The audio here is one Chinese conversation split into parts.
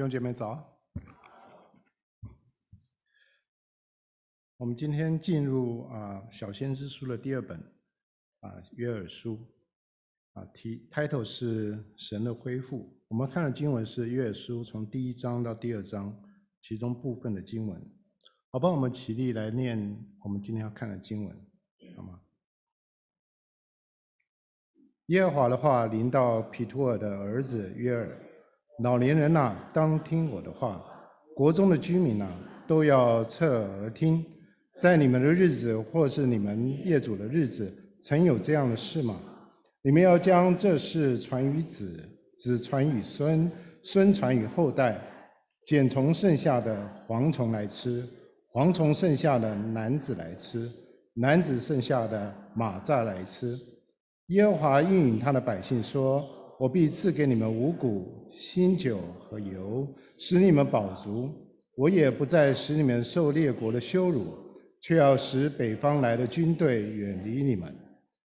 弟兄姐妹早。我们今天进入啊小先知书的第二本啊约珥书啊题 title 是神的恢复。我们看的经文是约珥书从第一章到第二章其中部分的经文。好，帮我们起立来念我们今天要看的经文，好吗？耶和华的话临到皮托尔的儿子约珥，老年人呐，当听我的话；国中的居民呐，都要侧耳听。在你们的日子，或是你们业主的日子，曾有这样的事吗？你们要将这事传与子，子传与孙，孙传与后代。茧虫剩下的蝗虫来吃，蝗虫剩下的男子来吃，男子剩下的蚂蚱来吃。耶和华应允他的百姓说：“我必赐给你们五谷、新酒和油，使你们饱足。我也不再使你们受列国的羞辱。”却要使北方来的军队远离你们。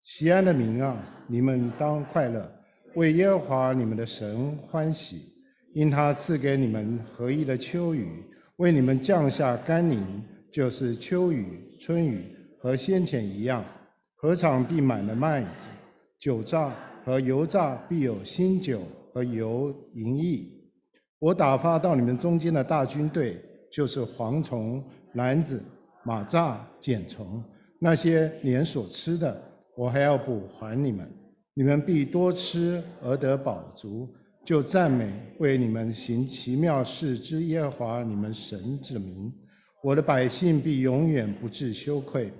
西安的民啊，你们当快乐，为耶和华你们的神欢喜，因他赐给你们合一的秋雨，为你们降下甘霖，就是秋雨、春雨和先前一样。禾场必满了麦子，酒榨和油炸必有新酒和油盈溢。我打发到你们中间的大军队，就是蝗虫、蝻子。马蚱、茧虫，那些年所吃的，我还要补还你们。你们必多吃而得饱足，就赞美为你们行奇妙事之耶和华你们神之名。我的百姓必永远不致羞愧。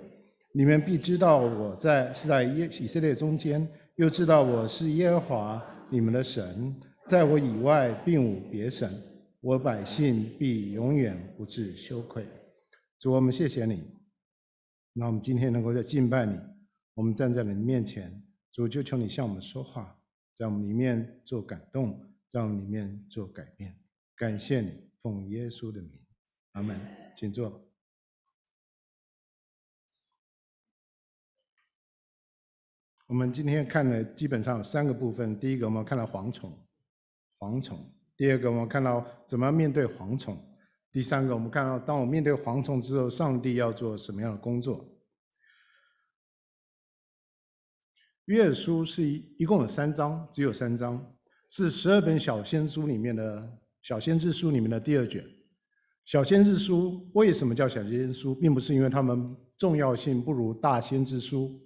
你们必知道我在是在耶以色列中间，又知道我是耶和华你们的神，在我以外并无别神。我百姓必永远不至羞愧。主，我们谢谢你。那我们今天能够在敬拜你，我们站在你面前，主就求你向我们说话，在我们里面做感动，在我们里面做改变。感谢你，奉耶稣的名，阿门。请坐。我们今天看的基本上有三个部分：第一个，我们看到蝗虫，蝗虫；第二个，我们看到怎么样面对蝗虫。第三个，我们看到，当我面对蝗虫之后，上帝要做什么样的工作？约书是一一共有三章，只有三章，是十二本小先书里面的小先知书里面的第二卷。小先知书为什么叫小先知书，并不是因为它们重要性不如大先知书，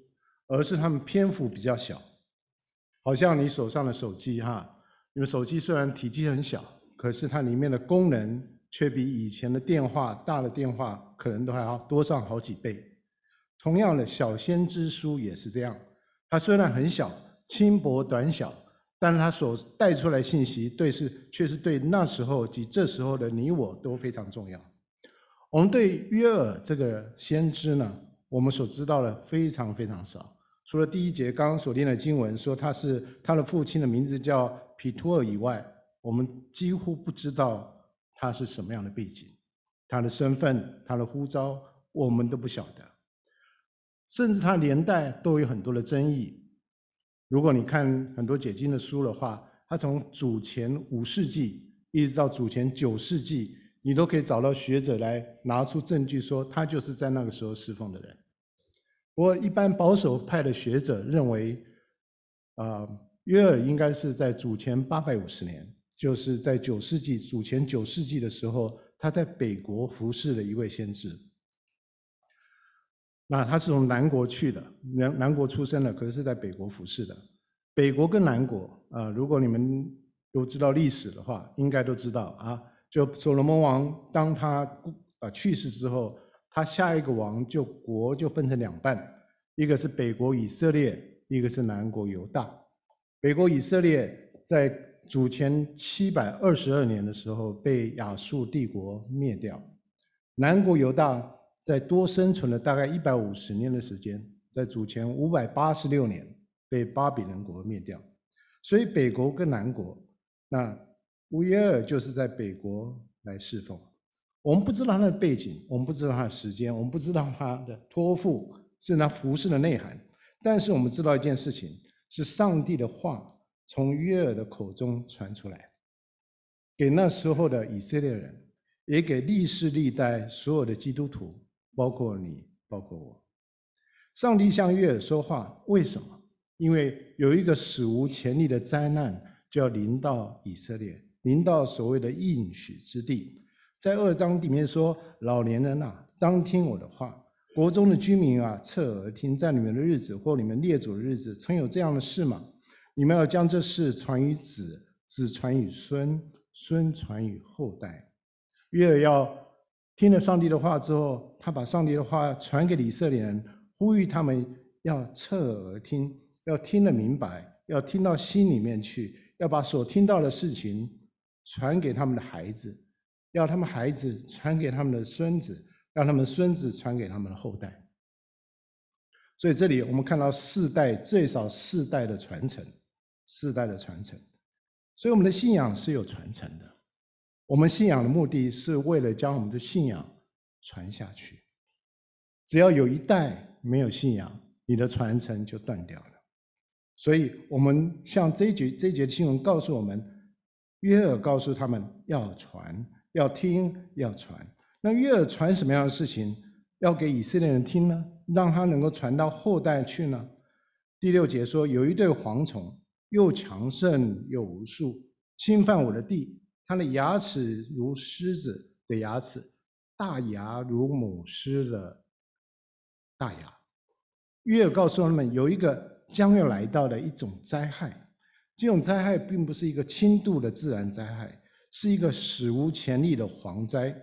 而是它们篇幅比较小。好像你手上的手机哈，因为手机虽然体积很小，可是它里面的功能。却比以前的电话，大的电话可能都还要多上好几倍。同样的，小先知书也是这样，它虽然很小、轻薄、短小，但是它所带出来信息，对是却是对那时候及这时候的你我都非常重要。我们对约尔这个先知呢，我们所知道的非常非常少，除了第一节刚刚所念的经文说他是他的父亲的名字叫皮托尔以外，我们几乎不知道。他是什么样的背景？他的身份、他的呼召，我们都不晓得。甚至他年代都有很多的争议。如果你看很多解经的书的话，他从主前五世纪一直到主前九世纪，你都可以找到学者来拿出证据说他就是在那个时候侍奉的人。不过，一般保守派的学者认为，啊，约尔应该是在主前八百五十年。就是在九世纪，主前九世纪的时候，他在北国服侍的一位先知。那他是从南国去的，南南国出生的，可是是在北国服侍的。北国跟南国啊，如果你们都知道历史的话，应该都知道啊。就所罗门王当他啊去世之后，他下一个王就国就分成两半，一个是北国以色列，一个是南国犹大。北国以色列在。主前七百二十二年的时候，被亚述帝国灭掉。南国犹大在多生存了大概一百五十年的时间，在主前五百八十六年被巴比伦国灭掉。所以北国跟南国，那乌耶尔就是在北国来侍奉。我们不知道他的背景，我们不知道他的时间，我们不知道他的托付是那服饰的内涵。但是我们知道一件事情，是上帝的话。从约尔的口中传出来，给那时候的以色列人，也给历世历代所有的基督徒，包括你，包括我。上帝向约珥说话，为什么？因为有一个史无前例的灾难就要临到以色列，临到所谓的应许之地。在二章里面说：“老年人啊，当听我的话；国中的居民啊，侧耳听。在你们的日子或你们列祖的日子，曾有这样的事吗？你们要将这事传于子，子传于孙，孙传于后代。”约珥要听了上帝的话之后，他把上帝的话传给以色列人。呼吁他们要侧耳听，要听得明白，要听到心里面去，要把所听到的事情传给他们的孩子，要他们孩子传给他们的孙子，让他们孙子传给他们的后代。所以这里我们看到四代，最少四代的传承，四代的传承。所以我们的信仰是有传承的，我们信仰的目的是为了将我们的信仰传下去。只要有一代。没有信仰，你的传承就断掉了。所以，我们像这一节这一节的新闻告诉我们，约尔告诉他们要传、要听、要传。那约珥传什么样的事情要给以色列人听呢？让他能够传到后代去呢？第六节说，有一对蝗虫，又强盛又无数，侵犯我的地。它的牙齿如狮子的牙齿，大牙如母狮的。大牙，约珥告诉他们有一个将要来到的一种灾害，这种灾害并不是一个轻度的自然灾害，是一个史无前例的蝗灾。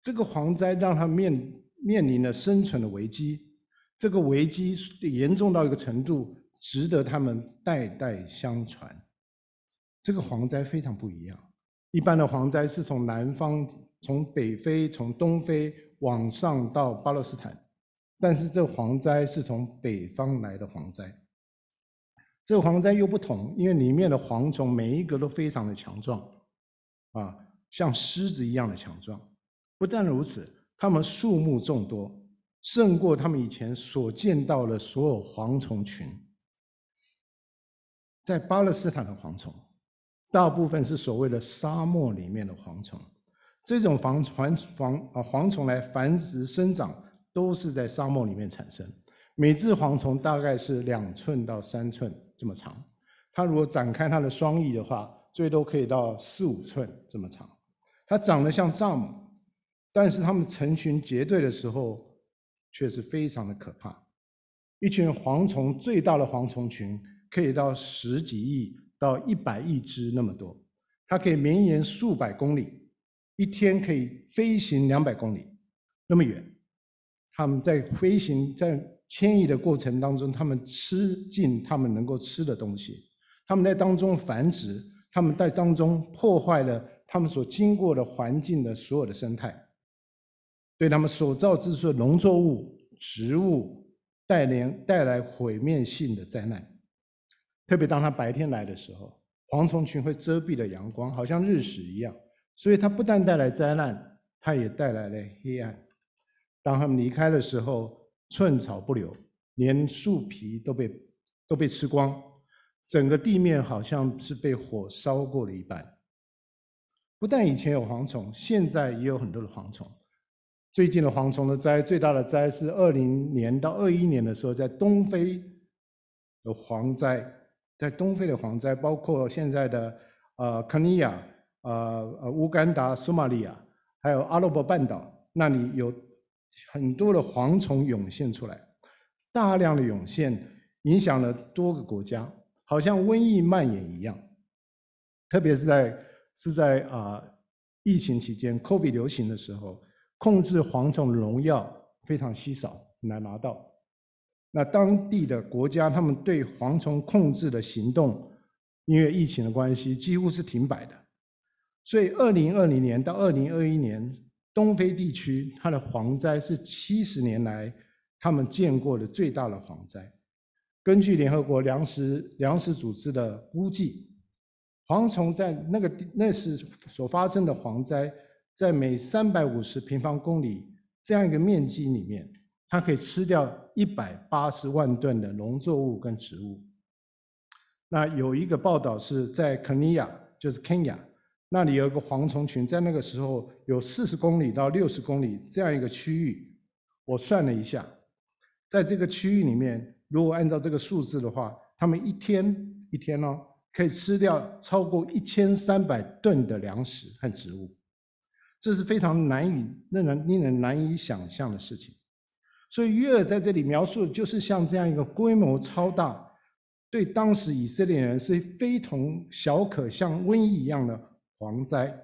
这个蝗灾让他面面临了生存的危机，这个危机严重到一个程度，值得他们代代相传。这个蝗灾非常不一样，一般的蝗灾是从南方、从北非、从东非往上到巴勒斯坦。但是这蝗灾是从北方来的蝗灾，这个蝗灾又不同，因为里面的蝗虫每一个都非常的强壮，啊，像狮子一样的强壮。不但如此，它们数目众多，胜过他们以前所见到的所有蝗虫群。在巴勒斯坦的蝗虫，大部分是所谓的沙漠里面的蝗虫，这种防传防啊蝗虫来繁殖生长。都是在沙漠里面产生。每只蝗虫大概是两寸到三寸这么长，它如果展开它的双翼的话，最多可以到四五寸这么长。它长得像蚱蜢，但是它们成群结队的时候却是非常的可怕。一群蝗虫最大的蝗虫群可以到十几亿到一百亿只那么多，它可以绵延数百公里，一天可以飞行两百公里那么远。他们在飞行、在迁移的过程当中，他们吃尽他们能够吃的东西，他们在当中繁殖，他们在当中破坏了他们所经过的环境的所有的生态，对他们所造之处的农作物、植物带来带来毁灭性的灾难。特别当他白天来的时候，蝗虫群会遮蔽了阳光，好像日食一样，所以它不但带来灾难，它也带来了黑暗。当他们离开的时候，寸草不留，连树皮都被都被吃光，整个地面好像是被火烧过了一般。不但以前有蝗虫，现在也有很多的蝗虫。最近的蝗虫的灾，最大的灾是二零年到二一年的时候，在东非的蝗灾，在东非的蝗灾，包括现在的呃肯尼亚、呃呃乌干达、索马利亚，还有阿拉伯半岛那里有。很多的蝗虫涌现出来，大量的涌现，影响了多个国家，好像瘟疫蔓延一样。特别是在是在啊疫情期间，COVID 流行的时候，控制蝗虫的农药非常稀少，很难拿到。那当地的国家，他们对蝗虫控制的行动，因为疫情的关系，几乎是停摆的。所以，二零二零年到二零二一年。东非地区，它的蝗灾是七十年来他们见过的最大的蝗灾。根据联合国粮食粮食组织的估计，蝗虫在那个那时所发生的蝗灾，在每三百五十平方公里这样一个面积里面，它可以吃掉一百八十万吨的农作物跟植物。那有一个报道是在肯尼亚，就是肯亚，那里有一个蝗虫群，在那个时候有四十公里到六十公里这样一个区域。我算了一下，在这个区域里面，如果按照这个数字的话，他们一天一天哦，可以吃掉超过一千三百吨的粮食和植物，这是非常难以令人令人难以想象的事情。所以约珥在这里描述的就是像这样一个规模超大，对当时以色列人是非同小可，像瘟疫一样的蝗灾。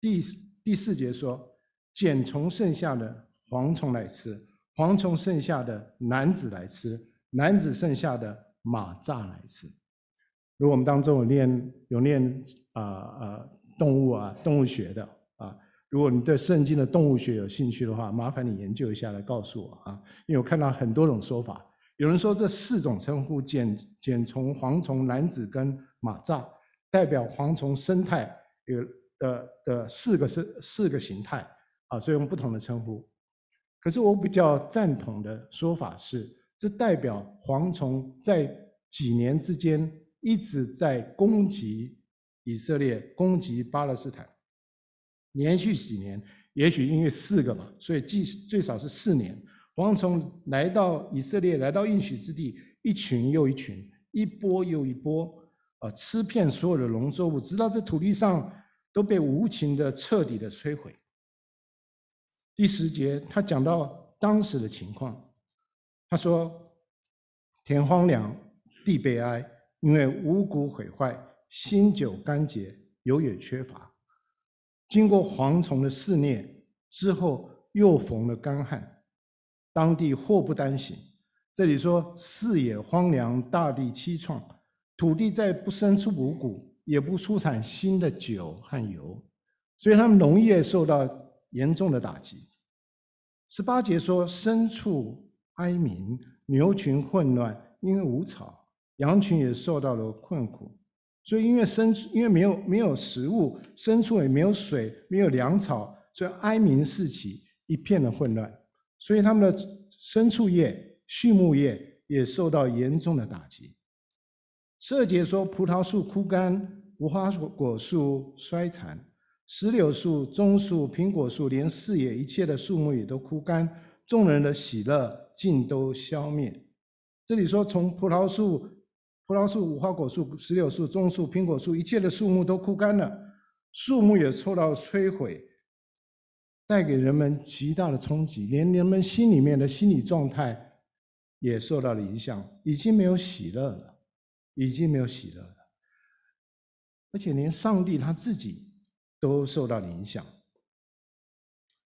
第第四节说，茧虫剩下的。蝗虫来吃，蝗虫剩下的男子来吃，男子剩下的马蚱来吃。如果我们当中有念有念啊啊动物啊动物学的，如果你对圣经的动物学有兴趣的话，麻烦你研究一下来告诉我啊，因为我看到很多种说法。有人说这四种称呼茧茧虫、蝗虫、男子跟蚂蚱，代表蝗虫生态有的的四个是四个形态啊，所以用不同的称呼。可是我比较赞同的说法是，这代表蝗虫在几年之间一直在攻击以色列，攻击巴勒斯坦，连续几年，也许因为四个嘛，所以最最少是四年，蝗虫来到以色列，来到应许之地，一群又一群，一波又一波，啊，吃遍所有的农作物，直到这土地上都被无情的、彻底的摧毁。第十节，他讲到当时的情况，他说：“田荒凉，地悲哀，因为五谷毁坏，新酒干竭，油也缺乏。经过蝗虫的肆虐之后，又逢了干旱，当地祸不单行。这里说四野荒凉，大地凄怆，土地再不生出五谷，也不出产新的酒和油，所以他们农业受到严重的打击。”十八节说：“牲畜哀鸣，牛群混乱，因为无草；羊群也受到了困苦。所以，因为牲因为没有没有食物，牲畜也没有水，没有粮草，所以哀鸣四起，一片的混乱。所以，他们的牲畜业、畜牧业也受到严重的打击。”十二节说：“葡萄树枯干，无花果树衰残。”石榴树、棕树、苹果树，连四野一切的树木也都枯干，众人的喜乐尽都消灭。这里说，从葡萄树、葡萄树、无花果树、石榴树、棕树、苹果树，一切的树木都枯干了，树木也受到摧毁，带给人们极大的冲击，连人们心里面的心理状态也受到了影响，已经没有喜乐了，已经没有喜乐了，而且连上帝他自己。都受到了影响。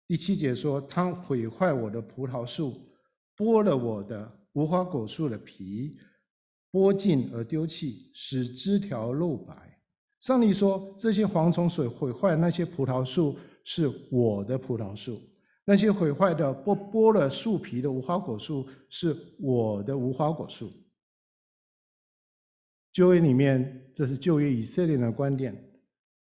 第七节说：“他毁坏我的葡萄树，剥了我的无花果树的皮，剥尽而丢弃，使枝条露白。”上帝说：“这些蝗虫所毁坏那些葡萄树是我的葡萄树，那些毁坏的剥剥了树皮的无花果树是我的无花果树。”旧约里面，这是旧约以色列人的观点。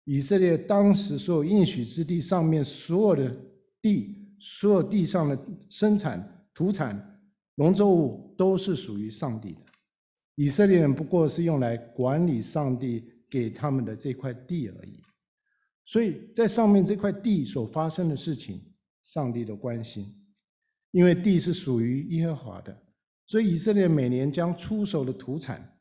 以色列当时所有应许之地上面所有的地，所有地上的生产土产农作物都是属于上帝的。以色列人不过是用来管理上帝给他们的这块地而已。所以在上面这块地所发生的事情，上帝都关心，因为地是属于耶和华的。所以以色列每年将出手的土产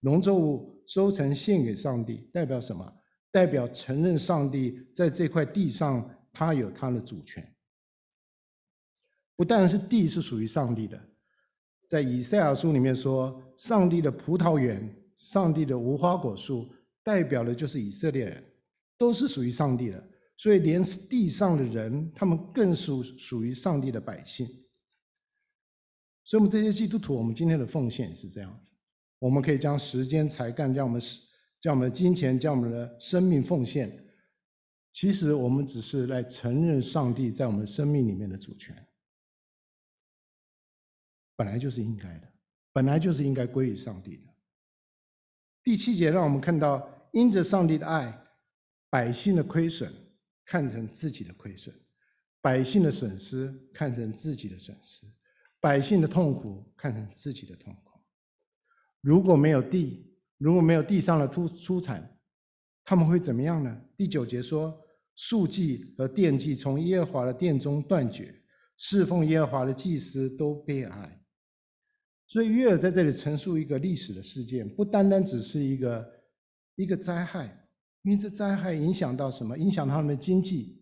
农作物收成献给上帝，代表什么？代表承认上帝在这块地上，他有他的主权。不但是地是属于上帝的，在以赛亚书里面说，上帝的葡萄园、上帝的无花果树，代表的就是以色列人，都是属于上帝的。所以连地上的人，他们更属属于上帝的百姓。所以，我们这些基督徒，我们今天的奉献是这样子，我们可以将时间、才干，将我们使。将我们的金钱，将我们的生命奉献，其实我们只是来承认上帝在我们生命里面的主权，本来就是应该的，本来就是应该归于上帝的。第七节让我们看到，因着上帝的爱，百姓的亏损看成自己的亏损，百姓的损失看成自己的损失，百姓的痛苦看成自己的痛苦。如果没有地，如果没有地上的出出产，他们会怎么样呢？第九节说，素祭和奠祭从耶和华的殿中断绝，侍奉耶和华的祭司都悲哀。所以约珥在这里陈述一个历史的事件，不单单只是一个一个灾害，因为这灾害影响到什么？影响他们的经济，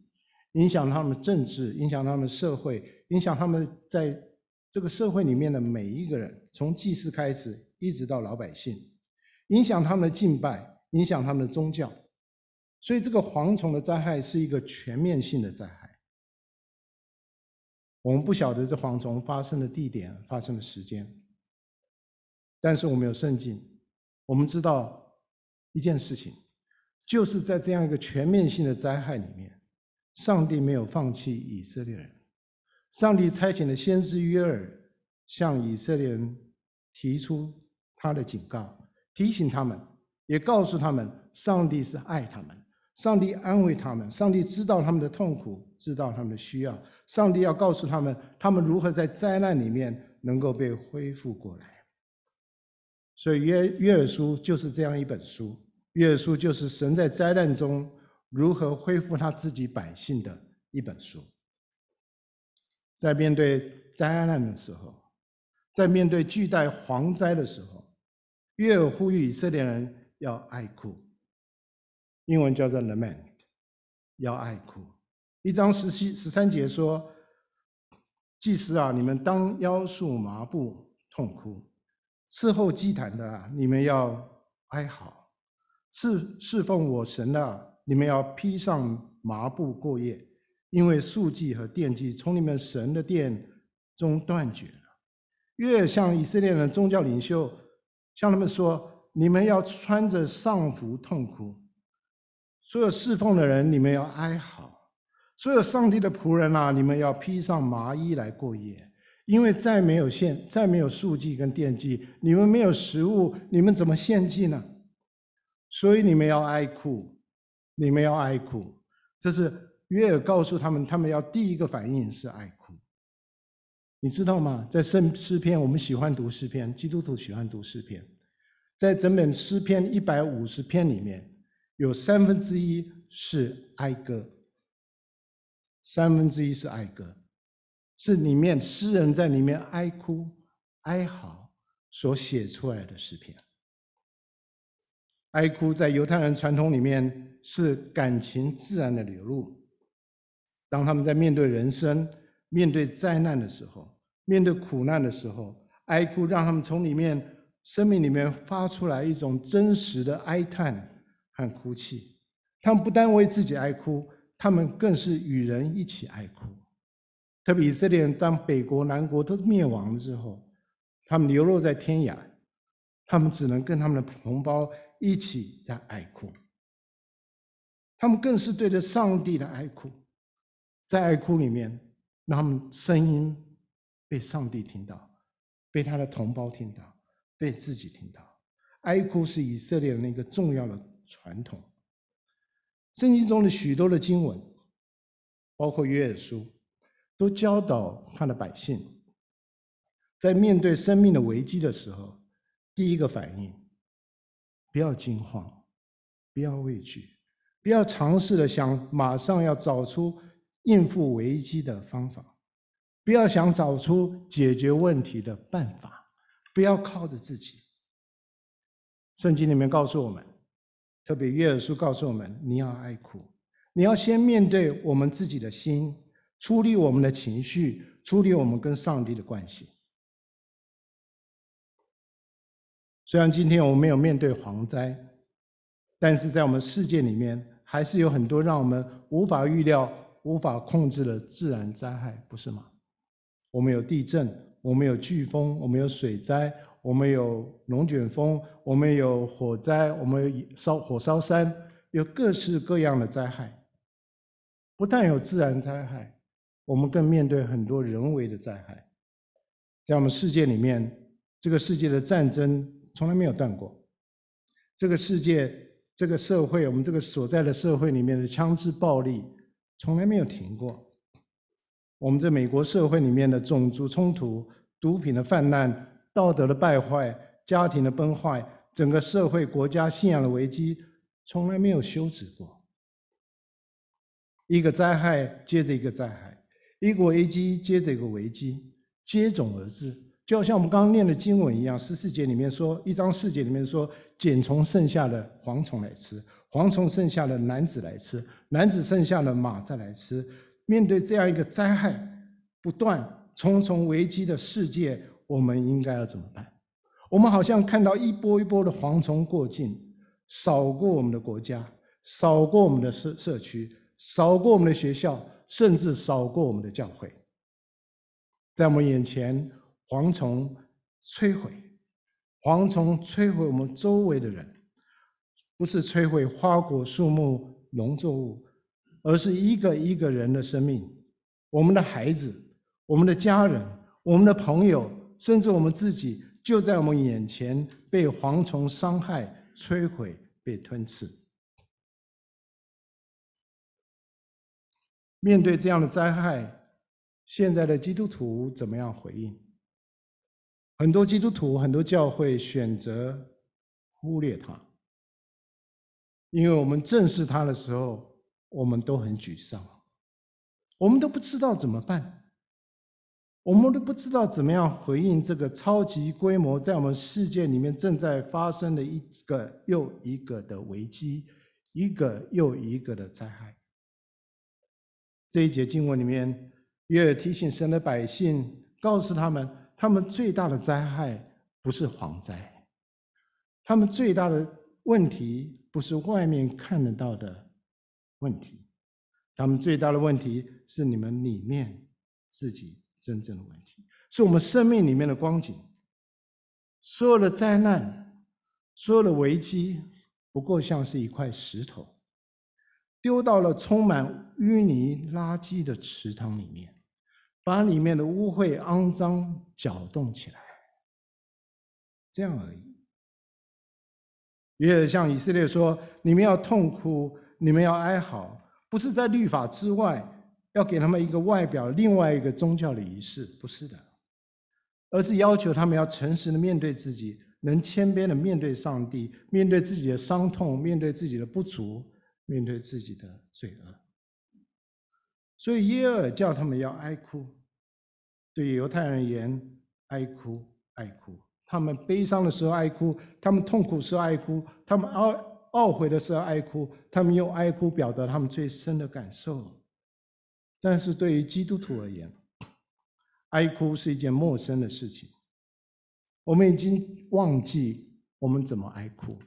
影响他们的政治，影响他们的社会，影响他们在这个社会里面的每一个人，从祭祀开始，一直到老百姓，影响他们的敬拜，影响他们的宗教。所以这个蝗虫的灾害是一个全面性的灾害。我们不晓得这蝗虫发生的地点、发生的时间。但是我们有圣经，我们知道一件事情，就是在这样一个全面性的灾害里面，上帝没有放弃以色列人。上帝差遣了先知约尔，向以色列人提出他的警告，提醒他们，也告诉他们，上帝是爱他们，上帝安慰他们，上帝知道他们的痛苦，知道他们的需要，上帝要告诉他们，他们如何在灾难里面能够被恢复过来。所以约约珥书就是这样一本书，约珥书就是神在灾难中如何恢复他自己百姓的一本书。在面对灾难的时候，在面对巨大蝗灾的时候，约珥呼吁以色列人要爱哭，英文叫做 lament，要爱哭。一章十七十三节说：“祭司啊，你们当腰束麻布，痛哭。”伺候祭坛的，你们要哀嚎；侍侍奉我神的，你们要披上麻布过夜，因为素祭和奠祭从你们神的殿中断绝了。越向以色列人宗教领袖向他们说：“你们要穿着丧服痛哭；所有侍奉的人，你们要哀嚎；所有上帝的仆人啊，你们要披上麻衣来过夜。”因为再没有献，再没有素祭跟奠祭，你们没有食物，你们怎么献祭呢？所以你们要哀哭，你们要哀哭。这是约珥告诉他们，他们要第一个反应是哀哭。你知道吗？在圣诗篇，我们喜欢读诗篇，基督徒喜欢读诗篇。在整本诗篇一百五十篇里面，有三分之一是哀歌，三分之一是哀歌。是里面诗人在里面哀哭、哀嚎所写出来的诗篇。哀哭在犹太人传统里面是感情自然的流露。当他们在面对人生、面对灾难的时候、面对苦难的时候，哀哭让他们从里面生命里面发出来一种真实的哀叹和哭泣。他们不单为自己哀哭，他们更是与人一起哀哭。特别以色列人当北国南国都灭亡了之后，他们流落在天涯，他们只能跟他们的同胞一起在哀哭。他们更是对着上帝的哀哭，在哀哭里面，让他们声音被上帝听到，被他的同胞听到，被自己听到。哀哭是以色列人一个重要的传统。圣经中的许多的经文，包括约珥书。都教导他的百姓，在面对生命的危机的时候，第一个反应，不要惊慌，不要畏惧，不要尝试的想马上要找出应付危机的方法，不要想找出解决问题的办法，不要靠着自己。圣经里面告诉我们，特别约珥书告诉我们，你要爱哭，你要先面对我们自己的心。处理我们的情绪，处理我们跟上帝的关系。虽然今天我们没有面对蝗灾，但是在我们世界里面，还是有很多让我们无法预料、无法控制的自然灾害，不是吗？我们有地震，我们有飓风，我们有水灾，我们有龙卷风，我们有火灾，我们有烧火烧山，有各式各样的灾害。不但有自然灾害。我们更面对很多人为的灾害，在我们世界里面，这个世界的战争从来没有断过，这个世界、这个社会，我们这个所在的社会里面的枪支暴力从来没有停过。我们在美国社会里面的种族冲突、毒品的泛滥、道德的败坏、家庭的崩坏，整个社会国家信仰的危机，从来没有休止过。一个灾害接着一个灾害，一个危机接着一个危机，接踵而至，就好像我们刚刚念的经文一样。十四节里面说，一章四节里面说，茧虫剩下的蝗虫来吃，蝗虫剩下的男子来吃，男子剩下的马再来吃。面对这样一个灾害不断、重重危机的世界，我们应该要怎么办？我们好像看到一波一波的蝗虫过境，扫过我们的国家，扫过我们的社社区。扫过我们的学校，甚至少过我们的教会，在我们眼前，蝗虫摧毁，蝗虫摧毁我们周围的人，不是摧毁花果树木农作物，而是一个一个人的生命，我们的孩子，我们的家人，我们的朋友，甚至我们自己，就在我们眼前被蝗虫伤害、摧毁、被吞噬。面对这样的灾害，现在的基督徒怎么样回应？很多基督徒、很多教会选择忽略它，因为我们正视它的时候，我们都很沮丧，我们都不知道怎么办，我们都不知道怎么样回应这个超级规模在我们世界里面正在发生的一个又一个的危机，一个又一个的灾害。这一节经文里面，约尔提醒神的百姓，告诉他们，他们最大的灾害不是蝗灾，他们最大的问题不是外面看得到的问题，他们最大的问题是你们里面自己真正的问题，是我们生命里面的光景。所有的灾难，所有的危机，不过像是一块石头。丢到了充满淤泥垃圾的池塘里面，把里面的污秽肮脏搅动起来，这样而已。约珥向以色列说：“你们要痛哭，你们要哀嚎，不是在律法之外，要给他们一个外表，另外一个宗教的仪式，不是的，而是要求他们要诚实的面对自己，能谦卑的面对上帝，面对自己的伤痛，面对自己的不足。”面对自己的罪恶，所以耶尔叫他们要哀哭。对犹太人而言，哀哭哀哭，他们悲伤的时候哀哭，他们痛苦时候哀哭，他们懊懊悔的时候哀哭，他们用哀哭表达他们最深的感受。但是对于基督徒而言，哀哭是一件陌生的事情。我们已经忘记我们怎么哀哭，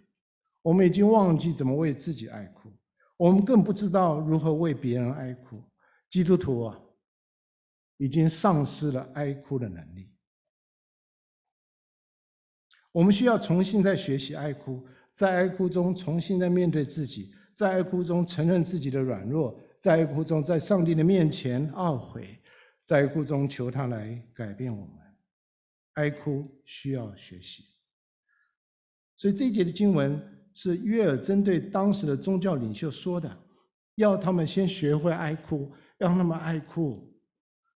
我们已经忘记怎么为自己哀哭。我们更不知道如何为别人哀哭。基督徒啊，已经丧失了哀哭的能力。我们需要重新再学习哀哭，在哀哭中重新再面对自己，在哀哭中承认自己的软弱，在哀哭中在上帝的面前懊悔，在哀哭中求他来改变我们。哀哭需要学习。所以这一节的经文。是约尔针对当时的宗教领袖说的，要他们先学会哀哭，让他们哀哭。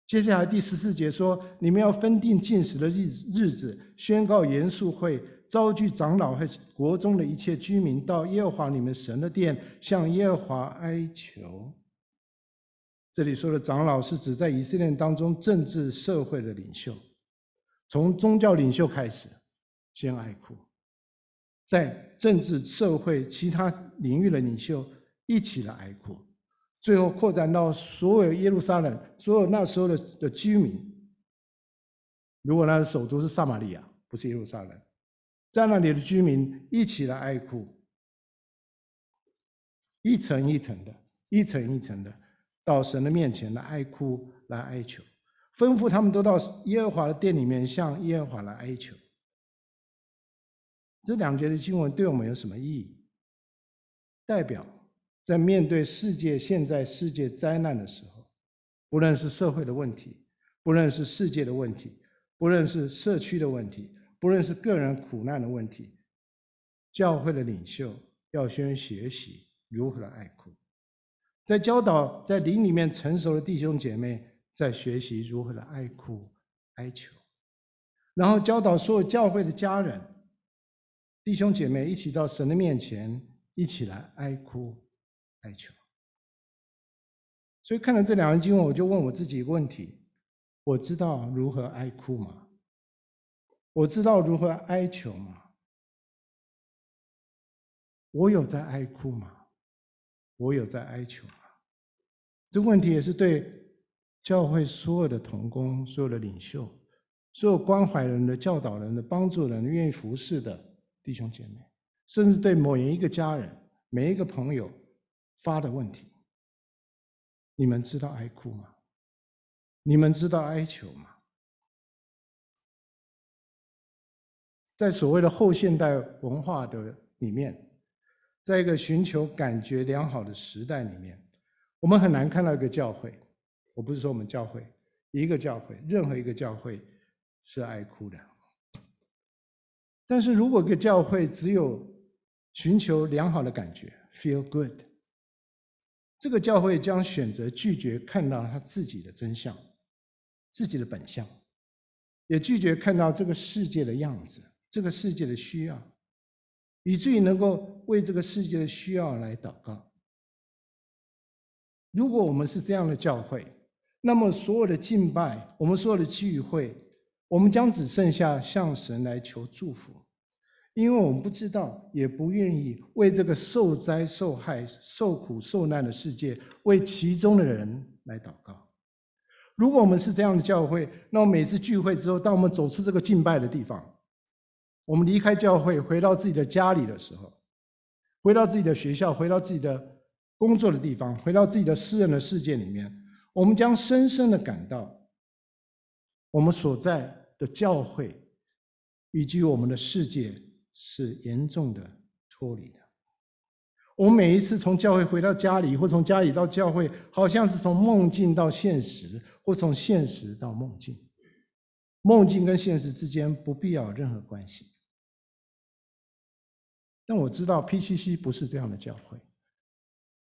接下来第十四节说：“你们要分定禁食的日，日子宣告严肃会，召集长老和国中的一切居民到耶和华你们神的殿，向耶和华哀求。”这里说的长老是指在以色列当中政治社会的领袖，从宗教领袖开始，先哀哭。在政治、社会其他领域的领袖一起来哀哭，最后扩展到所有耶路撒冷，所有那时候的的居民。如果那个首都是撒玛利亚，不是耶路撒冷，在那里的居民一起来哀哭，一层一层的，一层一层的，到神的面前来哀哭，来哀求，吩咐他们都到耶和华的殿里面，向耶和华来哀求。这两节的经文对我们有什么意义？代表在面对世界现在世界灾难的时候，不论是社会的问题，不论是世界的问题，不论是社区的问题，不论是个人苦难的问题，教会的领袖要先学习如何的哀哭，在教导在灵里面成熟的弟兄姐妹在学习如何的哀哭哀求，然后教导所有教会的家人。弟兄姐妹一起到神的面前，一起来哀哭哀求。所以看了这两个经文，我就问我自己一个问题：我知道如何哀哭吗？我知道如何哀求吗？我有在哀哭吗？我有在哀求吗？这个问题也是对教会所有的同工、所有的领袖、所有关怀人的、教导人的、帮助人、愿意服侍的弟兄姐妹，甚至对某一个家人、每一个朋友发的问题。你们知道哀哭吗？你们知道哀求吗？在所谓的后现代文化的里面，在一个寻求感觉良好的时代里面，我们很难看到一个教会。我不是说我们教会，一个教会，任何一个教会是哀哭的。但是如果一个教会只有寻求良好的感觉，feel good。这个教会将选择拒绝看到他自己的真相、自己的本相，也拒绝看到这个世界的样子、这个世界的需要，以至于能够为这个世界的需要来祷告。如果我们是这样的教会，那么所有的敬拜、我们所有的聚会，我们将只剩下向神来求祝福。因为我们不知道，也不愿意为这个受灾、受害、受苦、受难的世界，为其中的人来祷告。如果我们是这样的教会，那么每次聚会之后，当我们走出这个敬拜的地方，我们离开教会，回到自己的家里的时候，回到自己的学校，回到自己的工作的地方，回到自己的私人的世界里面，我们将深深的感到，我们所在的教会以及我们的世界。是严重的脱离的。我每一次从教会回到家里，或从家里到教会，好像是从梦境到现实，或从现实到梦境。梦境跟现实之间不必要有任何关系。但我知道 PCC 不是这样的教会，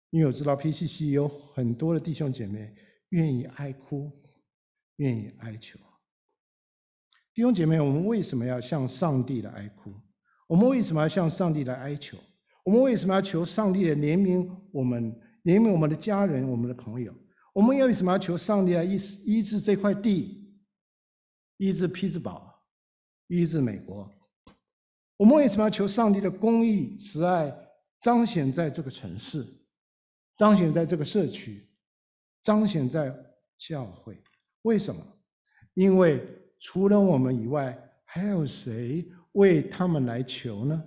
因为我知道 PCC 有很多的弟兄姐妹愿意哀哭，愿意哀求。弟兄姐妹，我们为什么要向上帝来哀哭？我们为什么要向上帝来哀求？我们为什么要求上帝来怜悯我们，怜悯我们的家人、我们的朋友？我们要为什么要求上帝来医医治这块地，医治匹兹堡，医治美国？我们为什么要求上帝的公义、慈爱彰显在这个城市，彰显在这个社区，彰显在教会？为什么？因为除了我们以外，还有谁？为他们来求呢？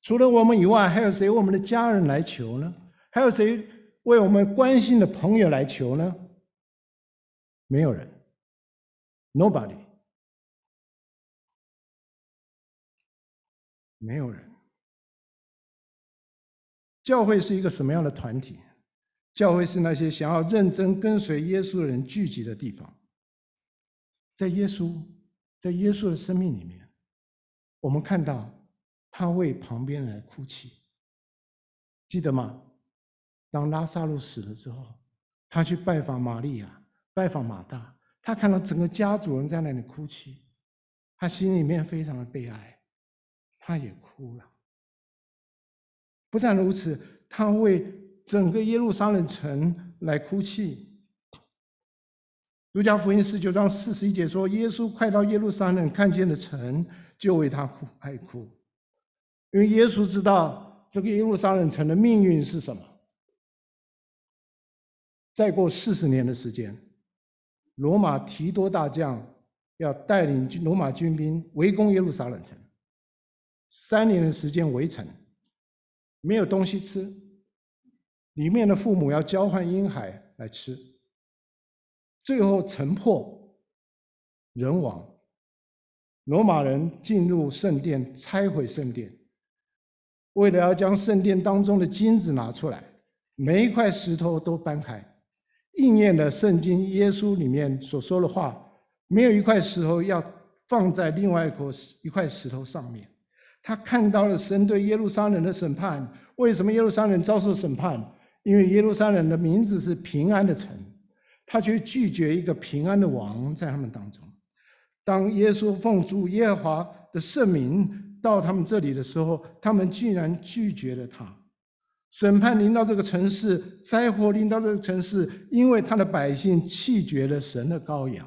除了我们以外，还有谁为我们的家人来求呢？还有谁为我们关心的朋友来求呢？没有人，Nobody，没有人。教会是一个什么样的团体？教会是那些想要认真跟随耶稣的人聚集的地方，在耶稣。在耶稣的生命里面，我们看到他为旁边人哭泣，记得吗？当拉撒路死了之后，他去拜访玛利亚，拜访马大，他看到整个家族人在那里哭泣，他心里面非常的悲哀，他也哭了。不但如此，他为整个耶路撒冷城来哭泣。路加福音十九章四十一节说：“耶稣快到耶路撒冷，看见了城，就为他哭哀哭，因为耶稣知道这个耶路撒冷城的命运是什么。再过四十年的时间，罗马提多大将要带领罗马军兵围攻耶路撒冷城，三年的时间围城，没有东西吃，里面的父母要交换婴孩来吃。”最后城破人亡，罗马人进入圣殿，拆毁圣殿，为了要将圣殿当中的金子拿出来，每一块石头都搬开，应验了圣经耶稣里面所说的话：没有一块石头要放在另外一块一块石头上面。他看到了神对耶路撒冷的审判。为什么耶路撒冷遭受审判？因为耶路撒冷的名字是平安的城。他却拒绝一个平安的王在他们当中。当耶稣奉主耶和华的圣名到他们这里的时候，他们居然拒绝了他。审判临到这个城市，灾祸临到这个城市，因为他的百姓弃绝了神的羔羊。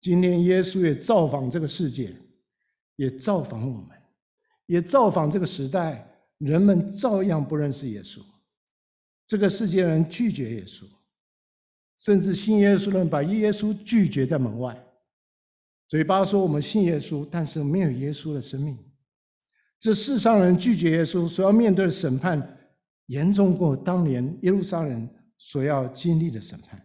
今天耶稣也造访这个世界，也造访我们，也造访这个时代，人们照样不认识耶稣。这个世界人拒绝耶稣，甚至信耶稣的人把耶稣拒绝在门外，嘴巴说我们信耶稣，但是没有耶稣的生命。这世上人拒绝耶稣，所要面对的审判，严重过当年耶路撒冷所要经历的审判。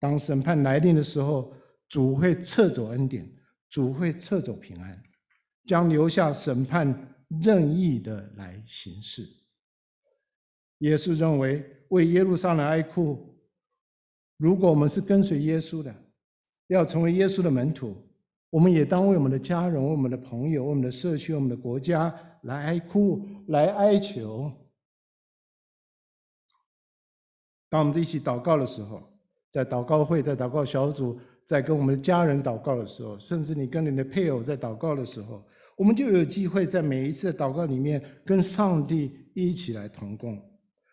当审判来临的时候，主会撤走恩典，主会撤走平安，将留下审判任意的来行事。耶稣认为为耶路撒冷哀哭，如果我们是跟随耶稣的，要成为耶稣的门徒。我们也当为我们的家人、为我们的朋友、为我们的社区、我们的国家来哀哭、来哀求。当我们在一起祷告的时候，在祷告会、在祷告小组、在跟我们的家人祷告的时候，甚至你跟你的配偶在祷告的时候，我们就有机会在每一次的祷告里面跟上帝一起来同工。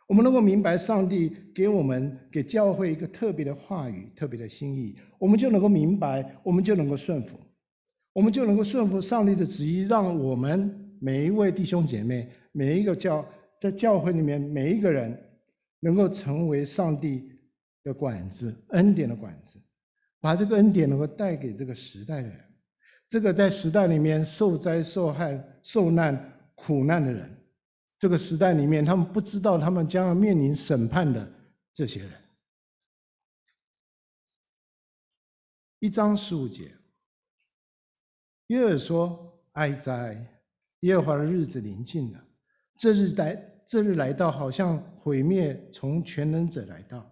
我们能够明白上帝给我们、给教会一个特别的话语、特别的心意，我们就能够明白，我们就能够顺服，我们就能够顺服上帝的旨意，让我们每一位弟兄姐妹、每一个教在教会里面每一个人，能够成为上帝的管子、恩典的管子，把这个恩典能够带给这个时代的人，这个在时代里面受灾、受害、受难、苦难的人。这个时代里面，他们不知道他们将要面临审判的这些人。一章十五节，约尔说：“哀哉！耶和华的日子临近了，这日来，这日来到，好像毁灭从全能者来到。”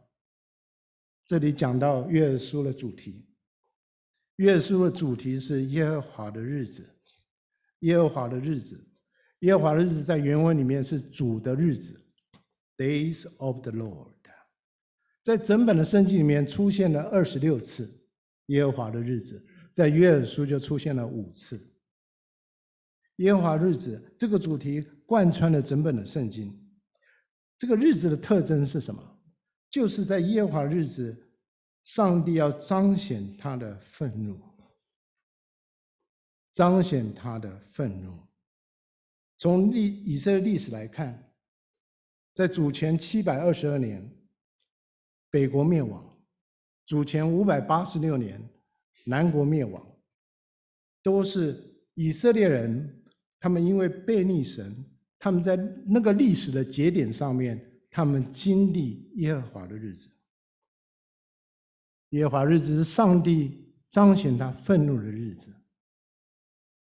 这里讲到约尔书的主题，约尔书的主题是耶和华的日子，耶和华的日子。耶和华的日子在原文里面是主的日子，Days of the Lord。在整本的圣经里面出现了二十六次耶和华的日子，在约珥书就出现了五次。耶和华日子这个主题贯穿了整本的圣经。这个日子的特征是什么？就是在耶和华日子，上帝要彰显他的愤怒，彰显他的愤怒。从历以色列历史来看，在主前七百二十二年，北国灭亡；主前五百八十六年，南国灭亡，都是以色列人，他们因为背逆神，他们在那个历史的节点上面，他们经历耶和华的日子。耶和华日子是上帝彰显他愤怒的日子。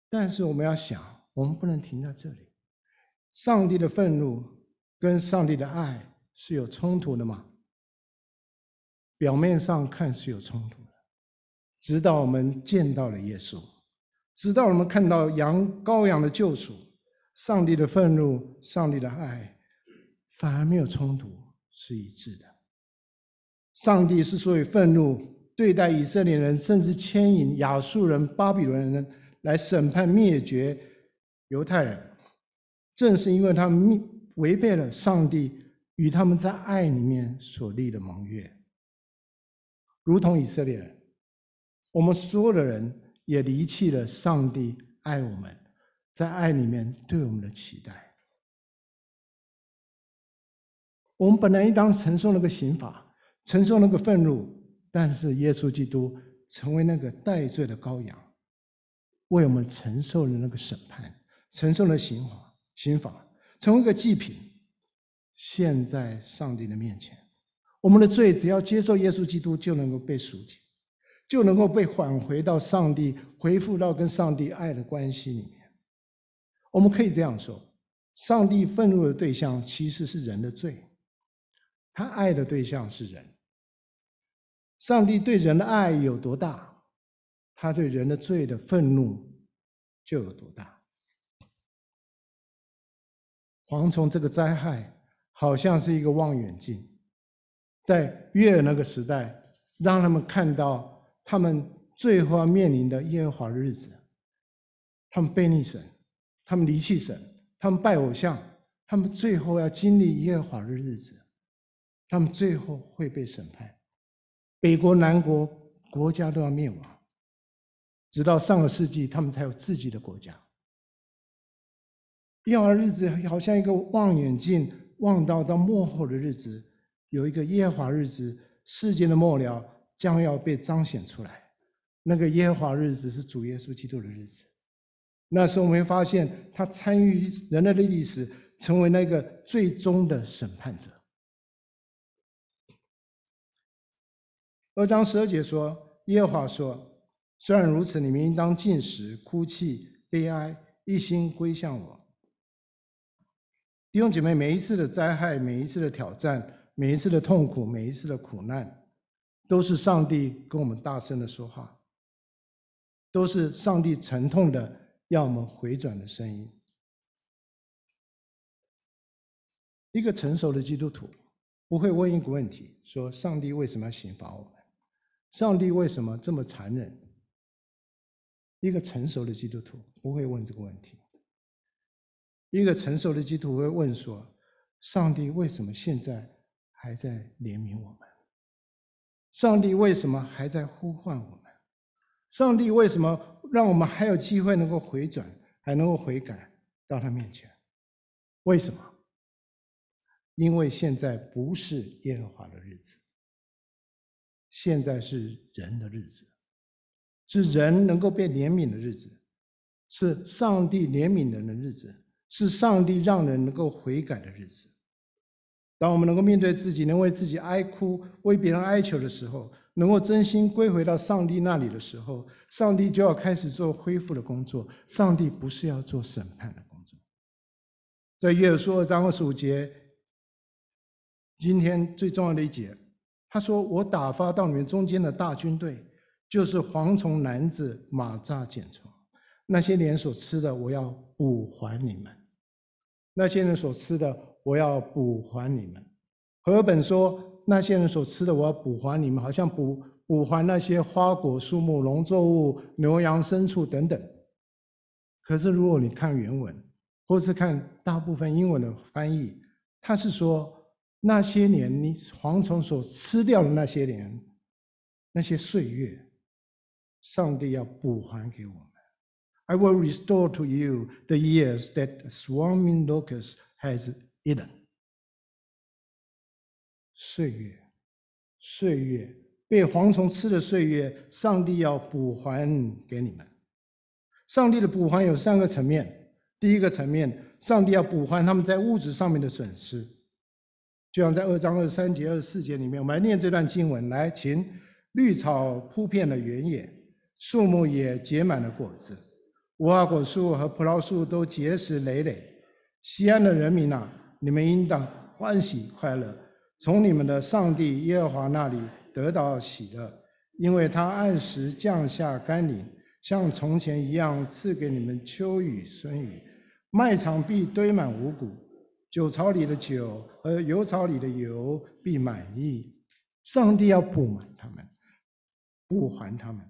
但是我们要想，我们不能停在这里。上帝的愤怒跟上帝的爱是有冲突的吗？表面上看是有冲突的，直到我们见到了耶稣，直到我们看到羊羔羊的救赎，上帝的愤怒、上帝的爱反而没有冲突，是一致的。上帝之所以愤怒对待以色列人，甚至牵引亚述人、巴比伦人来审判灭绝犹太人。正是因为他们违背了上帝与他们在爱里面所立的盟约，如同以色列人，我们所有的人也离弃了上帝爱我们，在爱里面对我们的期待。我们本来应当承受那个刑罚，承受那个愤怒，但是耶稣基督成为那个代罪的羔羊，为我们承受了那个审判，承受了刑罚。刑法成为一个祭品，献在上帝的面前。我们的罪只要接受耶稣基督，就能够被赎解，就能够被返回到上帝，恢复到跟上帝爱的关系里面。我们可以这样说：上帝愤怒的对象其实是人的罪，他爱的对象是人。上帝对人的爱有多大，他对人的罪的愤怒就有多大。蝗虫这个灾害好像是一个望远镜，在约尔那个时代，让他们看到他们最后要面临的耶和华的日子，他们背逆神，他们离弃神，他们拜偶像，他们最后要经历耶和华的日子，他们最后会被审判，北国南国国家都要灭亡，直到上个世纪，他们才有自己的国家。耶和华日子好像一个望远镜，望到到末后的日子，有一个耶和华日子，世界的末了将要被彰显出来。那个耶和华日子是主耶稣基督的日子。那时候我们会发现，他参与人类的历史，成为那个最终的审判者。二章十二节说：“耶和华说，虽然如此，你们应当禁食、哭泣、悲哀，一心归向我。”弟兄姐妹，每一次的灾害，每一次的挑战，每一次的痛苦，每一次的苦难，都是上帝跟我们大声的说话。都是上帝沉痛的要我们回转的声音。一个成熟的基督徒不会问一个问题：说上帝为什么要刑罚我们？上帝为什么这么残忍？一个成熟的基督徒不会问这个问题。一个成熟的基督徒会问说：上帝为什么现在还在怜悯我们？上帝为什么还在呼唤我们？上帝为什么让我们还有机会能够回转，还能够悔改到他面前？为什么？因为现在不是耶和华的日子，现在是人的日子，是人能够被怜悯的日子，是上帝怜悯人的日子，是上帝让人能够悔改的日子。当我们能够面对自己，能为自己哀哭，为别人哀求的时候，能够真心归回到上帝那里的时候，上帝就要开始做恢复的工作。上帝不是要做审判的工作。在约书二章二十五节，今天最重要的一节，他说：“我打发到你们中间的大军队，就是蝗虫、男子、蚂蚱、茧虫，那些年所吃的，我要补还你们；那些人所吃的，我要补还你们。”和本说。那些人所吃的，我要补还你们，好像补补还那些花果树木、农作物、牛羊牲畜等等。可是如果你看原文，或是看大部分英文的翻译，他是说那些年你蝗虫所吃掉的那些年，那些岁月，上帝要补还给我们。I will restore to you the years that swarming locusts has eaten. 岁月，岁月被蝗虫吃的岁月，上帝要补还给你们。上帝的补还有三个层面。第一个层面，上帝要补还他们在物质上面的损失，就像在二章二十三节、二十四节里面，我们来念这段经文。来，请绿草铺遍了原野，树木也结满了果子，无花果树和葡萄树都结实累累。西安的人民啊，你们应当欢喜快乐。从你们的上帝耶和华那里得到喜乐，因为他按时降下甘霖，像从前一样赐给你们秋雨春雨。麦场必堆满五谷，酒槽里的酒和油槽里的油必满溢。上帝要补满他们，补还他们。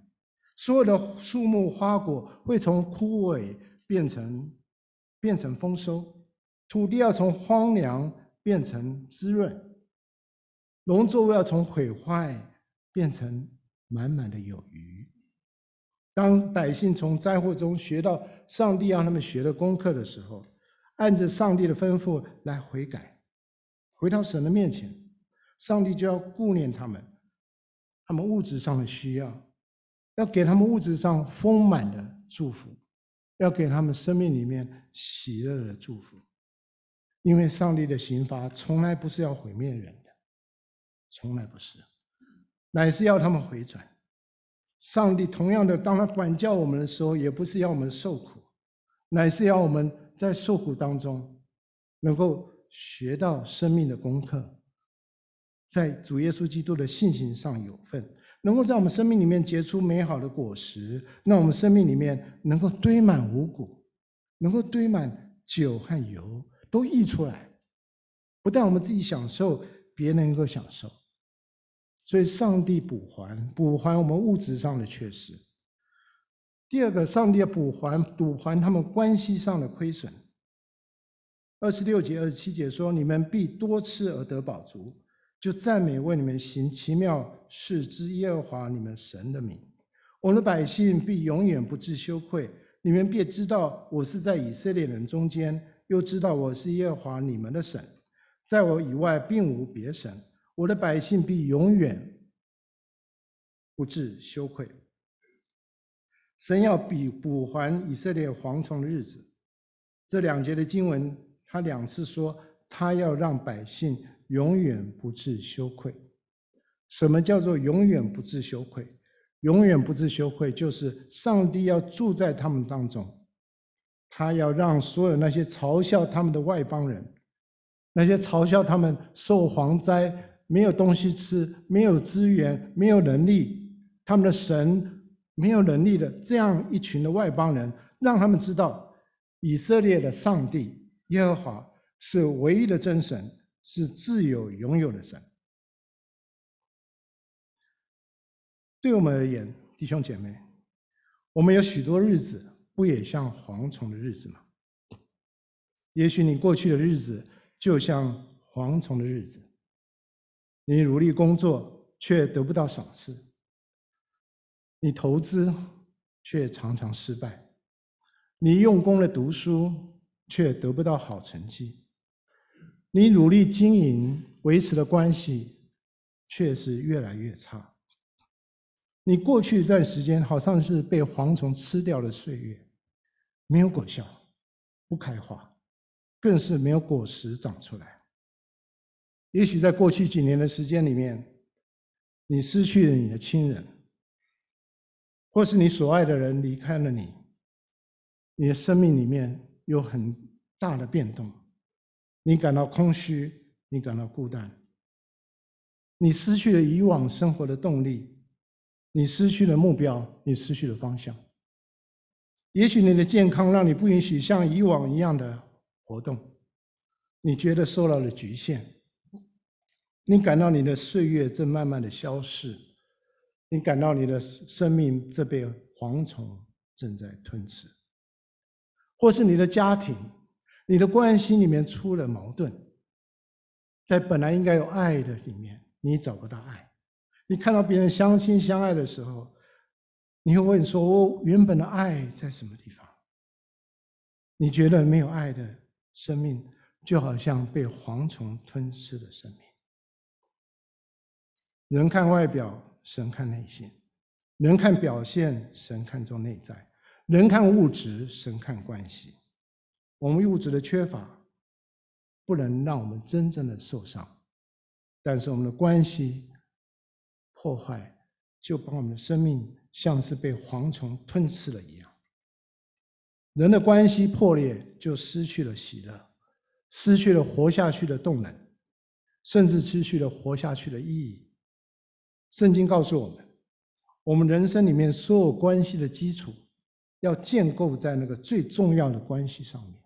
所有的树木花果会从枯萎变成变成丰收，土地要从荒凉变成滋润。农作物要从毁坏变成满满的有余。当百姓从灾祸中学到上帝让他们学的功课的时候，按着上帝的吩咐来悔改，回到神的面前，上帝就要顾念他们，他们物质上的需要，要给他们物质上丰满的祝福，要给他们生命里面喜乐的祝福。因为上帝的刑罚从来不是要毁灭人的。从来不是，乃是要他们回转。上帝同样的，当他管教我们的时候，也不是要我们受苦，乃是要我们在受苦当中，能够学到生命的功课，在主耶稣基督的信心上有份，能够在我们生命里面结出美好的果实，那我们生命里面能够堆满五谷，能够堆满酒和油都溢出来，不但我们自己享受，别人能够享受。所以，上帝补还补还我们物质上的缺失。第二个，上帝要补还补还他们关系上的亏损。二十六节、二十七节说：“你们必多吃而得饱足，就赞美为你们行奇妙事之耶和华你们神的名。我们的百姓必永远不致羞愧。你们便知道我是在以色列人中间，又知道我是耶和华你们的神，在我以外并无别神。我的百姓必永远不致羞愧。”神要比补还以色列蝗虫的日子，这两节的经文，他两次说他要让百姓永远不致羞愧。什么叫做永远不致羞愧？永远不致羞愧，就是上帝要住在他们当中，他要让所有那些嘲笑他们的外邦人，那些嘲笑他们受蝗灾、没有东西吃、没有资源、没有能力，他们的神。没有能力的这样一群的外邦人，让他们知道以色列的上帝耶和华是唯一的真神，是自有永有的神。对我们而言，弟兄姐妹，我们有许多日子，不也像蝗虫的日子吗？也许你过去的日子就像蝗虫的日子，你努力工作却得不到赏赐。你投资却常常失败，你用功的读书却得不到好成绩，你努力经营维持的关系却是越来越差。你过去一段时间好像是被蝗虫吃掉的岁月，没有果效，不开花，更是没有果实长出来。也许在过去几年的时间里面，你失去了你的亲人。或是你所爱的人离开了你，你的生命里面有很大的变动，你感到空虚，你感到孤单，你失去了以往生活的动力，你失去了目标，你失去了方向。也许你的健康让你不允许像以往一样的活动，你觉得受到了局限，你感到你的岁月正慢慢的消逝。你感到你的生命这被蝗虫正在吞噬，或是你的家庭、你的关系里面出了矛盾，在本来应该有爱的里面，你找不到爱。你看到别人相亲相爱的时候，你会问说：“我原本的爱在什么地方？”你觉得没有爱的生命，就好像被蝗虫吞噬的生命。人看外表。神看内心，人看表现，神看重内在；人看物质，神看关系。我们物质的缺乏，不能让我们真正的受伤，但是我们的关系破坏，就把我们的生命像是被蝗虫吞吃了一样。人的关系破裂，就失去了喜乐，失去了活下去的动能，甚至失去了活下去的意义。圣经告诉我们，我们人生里面所有关系的基础，要建构在那个最重要的关系上面。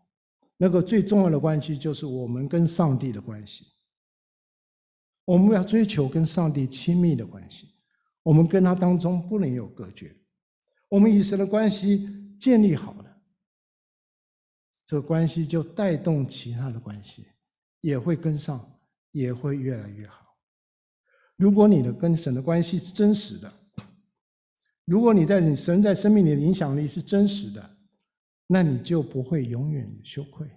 那个最重要的关系就是我们跟上帝的关系。我们要追求跟上帝亲密的关系，我们跟他当中不能有隔绝。我们与神的关系建立好了，这个关系就带动其他的关系，也会跟上，也会越来越好。如果你的跟神的关系是真实的，如果你在你神在生命里的影响力是真实的，那你就不会永远羞愧，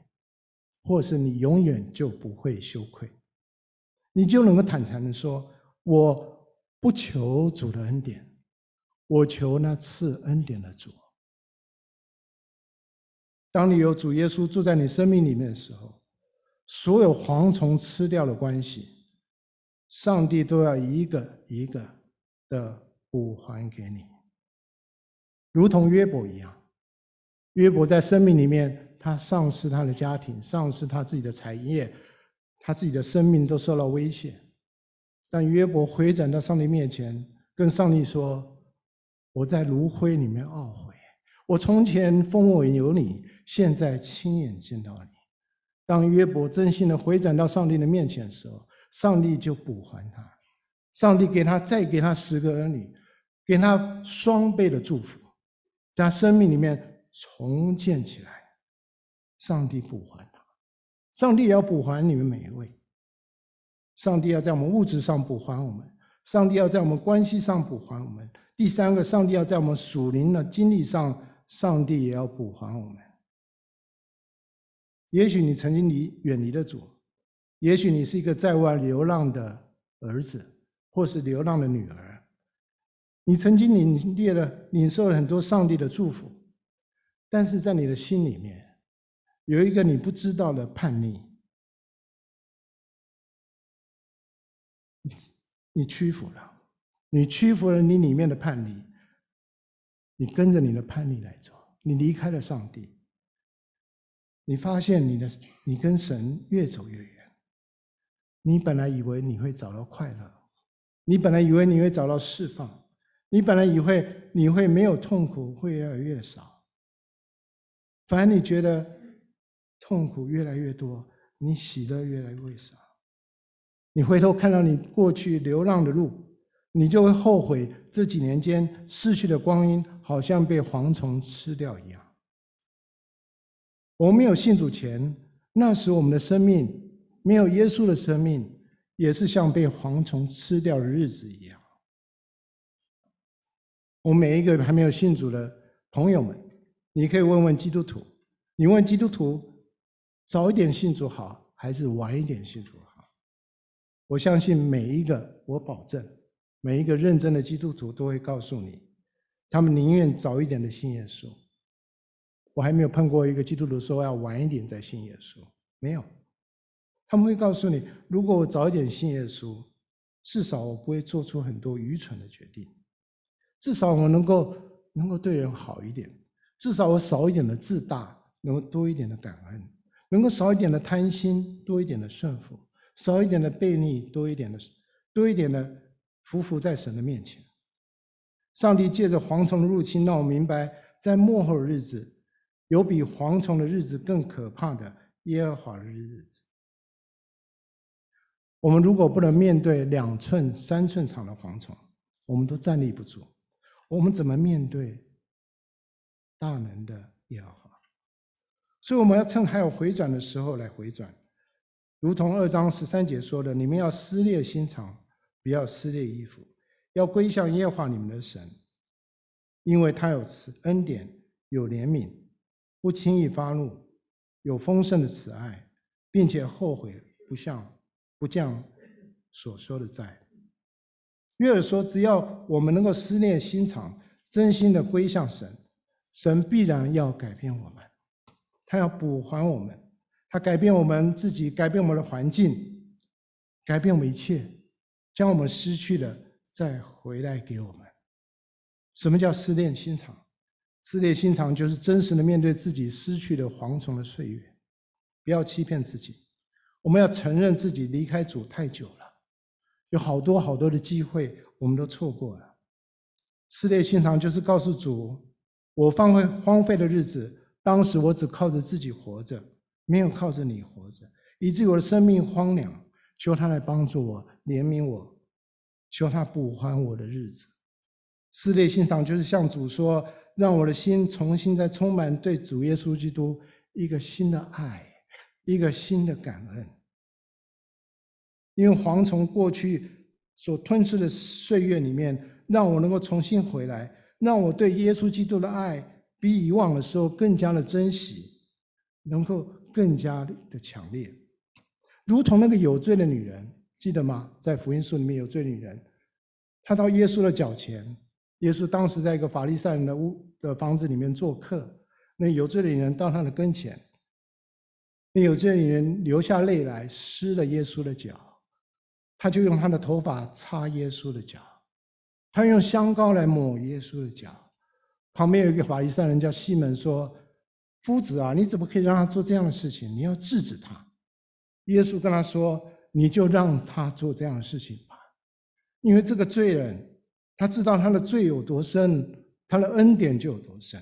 或是你永远就不会羞愧，你就能够坦诚的说：“我不求主的恩典，我求那赐恩典的主。”当你有主耶稣住在你生命里面的时候，所有蝗虫吃掉的关系。上帝都要一个一个的补还给你，如同约伯一样。约伯在生命里面，他丧失他的家庭，丧失他自己的产业，他自己的生命都受到威胁。但约伯回转到上帝面前，跟上帝说：“我在炉灰里面懊悔，我从前风闻有你，现在亲眼见到你。”当约伯真心的回转到上帝的面前的时候，上帝就补还他，上帝给他再给他十个儿女，给他双倍的祝福。在生命里面重建起来。上帝补还他，上帝也要补还你们每一位。上帝要在我们物质上补还我们，上帝要在我们关系上补还我们。第三个，上帝要在我们属灵的经历上，上帝也要补还我们。也许你曾经离远离了主，也许你是一个在外流浪的儿子，或是流浪的女儿。你曾经领略了、领受了很多上帝的祝福，但是在你的心里面，有一个你不知道的叛逆，你屈服了，你屈服了你里面的叛逆，你跟着你的叛逆来走，你离开了上帝。你发现你的你跟神越走越远。你本来以为你会找到快乐，你本来以为你会找到释放，你本来以为你会没有痛苦，会越来越少。反而你觉得痛苦越来越多，你喜乐越来越少。你回头看到你过去流浪的路，你就会后悔这几年间逝去的光阴，好像被蝗虫吃掉一样。我们没有信主前，那时我们的生命没有耶稣的生命，也是像被蝗虫吃掉的日子一样。我们每一个还没有信主的朋友们，你可以问问基督徒，你问基督徒，早一点信主好，还是晚一点信主好？我相信每一个，我保证，每一个认真的基督徒都会告诉你，他们宁愿早一点的信耶稣。我还没有碰过一个基督徒说要晚一点再信耶稣，没有。他们会告诉你，如果我早一点信耶稣，至少我不会做出很多愚蠢的决定，至少我能够能够对人好一点，至少我少一点的自大，能够多一点的感恩，能够少一点的贪心，多一点的顺服，少一点的悖逆，多一点的多一点的匍匐在神的面前。上帝借着蝗虫的入侵，让我明白，在末后的日子。有比蝗虫的日子更可怕的耶和华的日子。我们如果不能面对两寸、三寸长的蝗虫，我们都站立不住。我们怎么面对大能的耶和华？所以我们要趁还有回转的时候来回转，如同二章十三节说的：“你们要撕裂心肠，不要撕裂衣服，要归向耶和华你们的神，因为他有慈恩典，有怜悯。”不轻易发怒，有丰盛的慈爱，并且后悔不向不降所说的债。约尔说：“只要我们能够撕裂心肠，真心的归向神，神必然要改变我们，他要补还我们，他改变我们自己，改变我们的环境，改变我们一切，将我们失去的再回来给我们。什么叫撕裂心肠？”撕裂心肠，就是真实的面对自己失去的蝗虫的岁月，不要欺骗自己。我们要承认自己离开主太久了，有好多好多的机会我们都错过了。撕裂心肠就是告诉主，我荒废荒废的日子，当时我只靠着自己活着，没有靠着你活着，以至于我的生命荒凉。求他来帮助我，怜悯我，求他补还我的日子。撕裂心上就是向主说。让我的心重新再充满对主耶稣基督一个新的爱，一个新的感恩。因为蝗虫过去所吞噬的岁月里面，让我能够重新回来，让我对耶稣基督的爱比以往的时候更加的珍惜，能够更加的强烈。如同那个有罪的女人，记得吗？在福音书里面有罪女人，她到耶稣的脚前。耶稣当时在一个法利赛人的屋的房子里面做客，那有罪的女人到他的跟前，那有罪女人流下泪来，湿了耶稣的脚，他就用他的头发擦耶稣的脚，他用香膏来抹耶稣的脚。旁边有一个法利赛人叫西门说：“夫子啊，你怎么可以让他做这样的事情？你要制止他。”耶稣跟他说：“你就让他做这样的事情吧，因为这个罪人。”他知道他的罪有多深，他的恩典就有多深；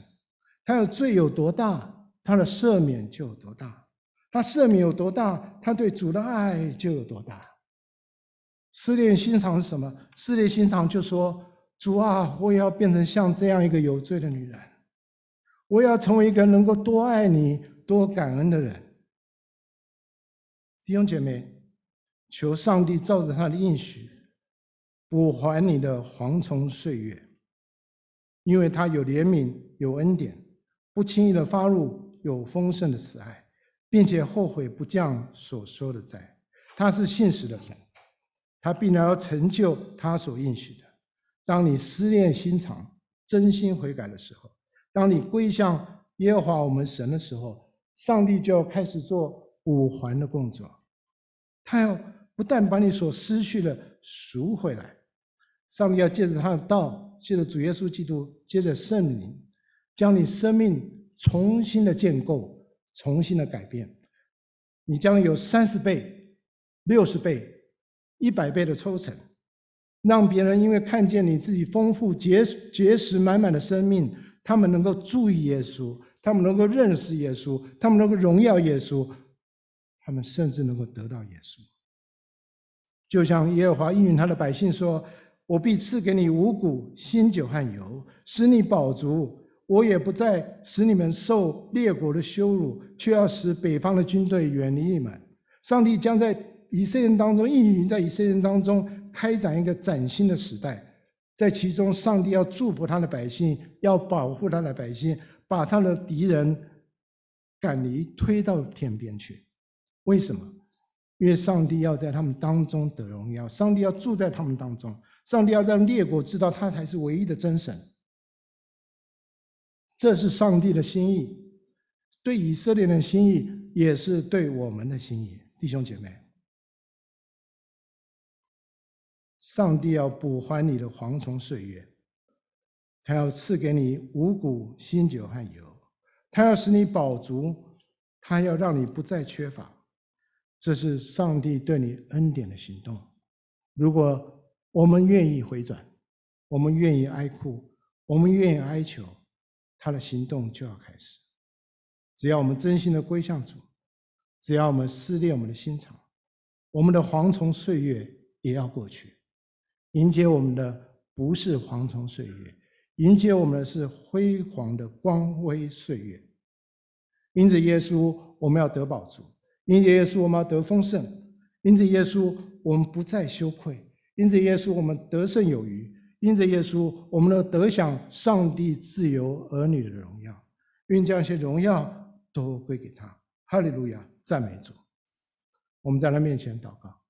他的罪有多大，他的赦免就有多大。他赦免有多大，他对主的爱就有多大。失恋心肠是什么？失恋心肠就说：“主啊，我也要变成像这样一个有罪的女人，我要成为一个能够多爱你、多感恩的人。弟兄姐妹，求上帝照着他的应许，补还你的蝗虫岁月，因为他有怜悯、有恩典，不轻易的发怒，有丰盛的慈爱，并且后悔不降所说的债。他是信实的神，他必然要成就他所应许的。当你思念心肠，真心悔改的时候，当你归向耶和华我们神的时候，上帝就要开始做五环的工作。他要不但把你所失去的赎回来，上帝要借着他的道，借着主耶稣基督，借着圣灵，将你生命重新的建构，重新的改变。你将有三十倍、六十倍、一百倍的抽成。让别人因为看见你自己丰富结结实满满的生命，他们能够注意耶稣，他们能够认识耶稣，他们能够荣耀耶稣，他们甚至能够得到耶稣。就像耶和华应允他的百姓说：“我必赐给你五谷、新酒和油，使你饱足。我也不再使你们受列国的羞辱，却要使北方的军队远离你们。”上帝将在以色列人当中应允，在以色列人当中。开展一个崭新的时代，在其中，上帝要祝福他的百姓，要保护他的百姓，把他的敌人赶离，推到天边去。为什么？因为上帝要在他们当中得荣耀，上帝要住在他们当中，上帝要让列国知道他才是唯一的真神。这是上帝的心意，对以色列人的心意，也是对我们的心意，弟兄姐妹。上帝要补还你的蝗虫岁月，他要赐给你五谷、新酒和油，他要使你饱足，他要让你不再缺乏。这是上帝对你恩典的行动。如果我们愿意回转，我们愿意哀哭，我们愿意哀求，他的行动就要开始。只要我们真心的归向主，只要我们思念我们的心肠，我们的蝗虫岁月也要过去。迎接我们的不是蝗虫岁月，迎接我们的是辉煌的光辉岁月。因着耶稣，我们要得宝足；因着耶稣，我们要得丰盛；因着耶稣，我们不再羞愧；因着耶稣，我们得胜有余；因着耶稣，我们能得享上帝自由儿女的荣耀。愿将一些荣耀都归给他。哈利路亚，赞美主！我们在他面前祷告。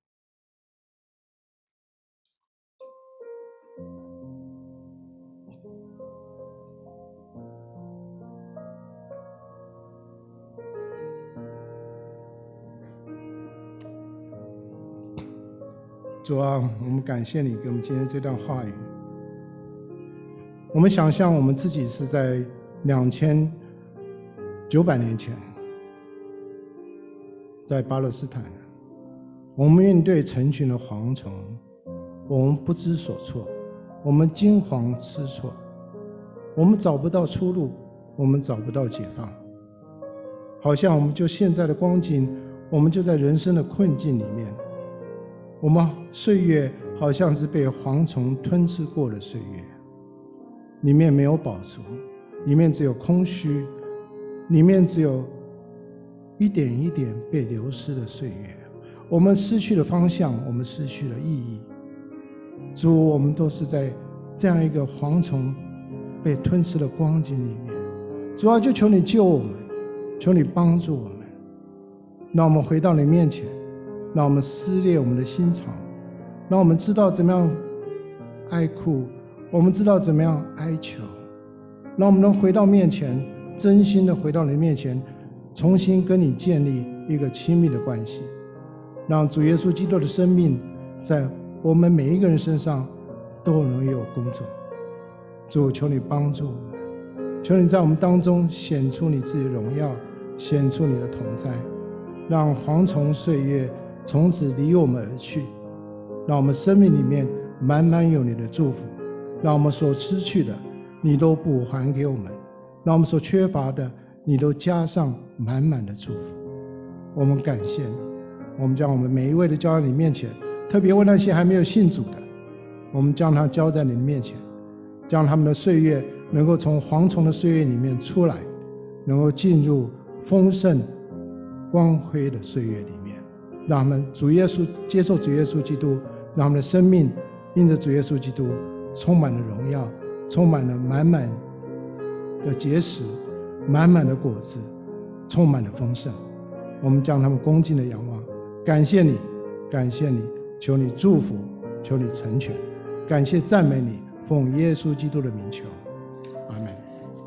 主啊，我们感谢你给我们今天这段话语。我们想象我们自己是在两千九百年前，在巴勒斯坦，我们面对成群的蝗虫，我们不知所措，我们惊慌失措，我们找不到出路，我们找不到解放，好像我们就现在的光景，我们就在人生的困境里面。我们岁月好像是被蝗虫吞吃过的岁月，里面没有饱足，里面只有空虚，里面只有一点一点被流失的岁月。我们失去了方向，我们失去了意义。主，我们都是在这样一个蝗虫被吞吃的光景里面。主啊，就求你救我们，求你帮助我们，让我们回到你面前。让我们撕裂我们的心肠，让我们知道怎么样哀哭，我们知道怎么样哀求，让我们能回到面前，真心的回到你面前，重新跟你建立一个亲密的关系，让主耶稣基督的生命在我们每一个人身上都能有工作。主，求你帮助我们，求你在我们当中显出你自己的荣耀，显出你的同在，让蝗虫岁月。从此离我们而去，让我们生命里面满满有你的祝福，让我们所失去的，你都补还给我们；让我们所缺乏的，你都加上满满的祝福。我们感谢你，我们将我们每一位的交在你面前，特别为那些还没有信主的，我们将他交在你的面前，将他们的岁月能够从蝗虫的岁月里面出来，能够进入丰盛光辉的岁月里面，让我们主耶稣接受主耶稣基督，让我们的生命因着主耶稣基督充满了荣耀，充满了满满的结实，满满的果子，充满了丰盛。我们将他们恭敬的仰望，感谢你，感谢你，求你祝福，求你成全，感谢赞美你，奉耶稣基督的名求，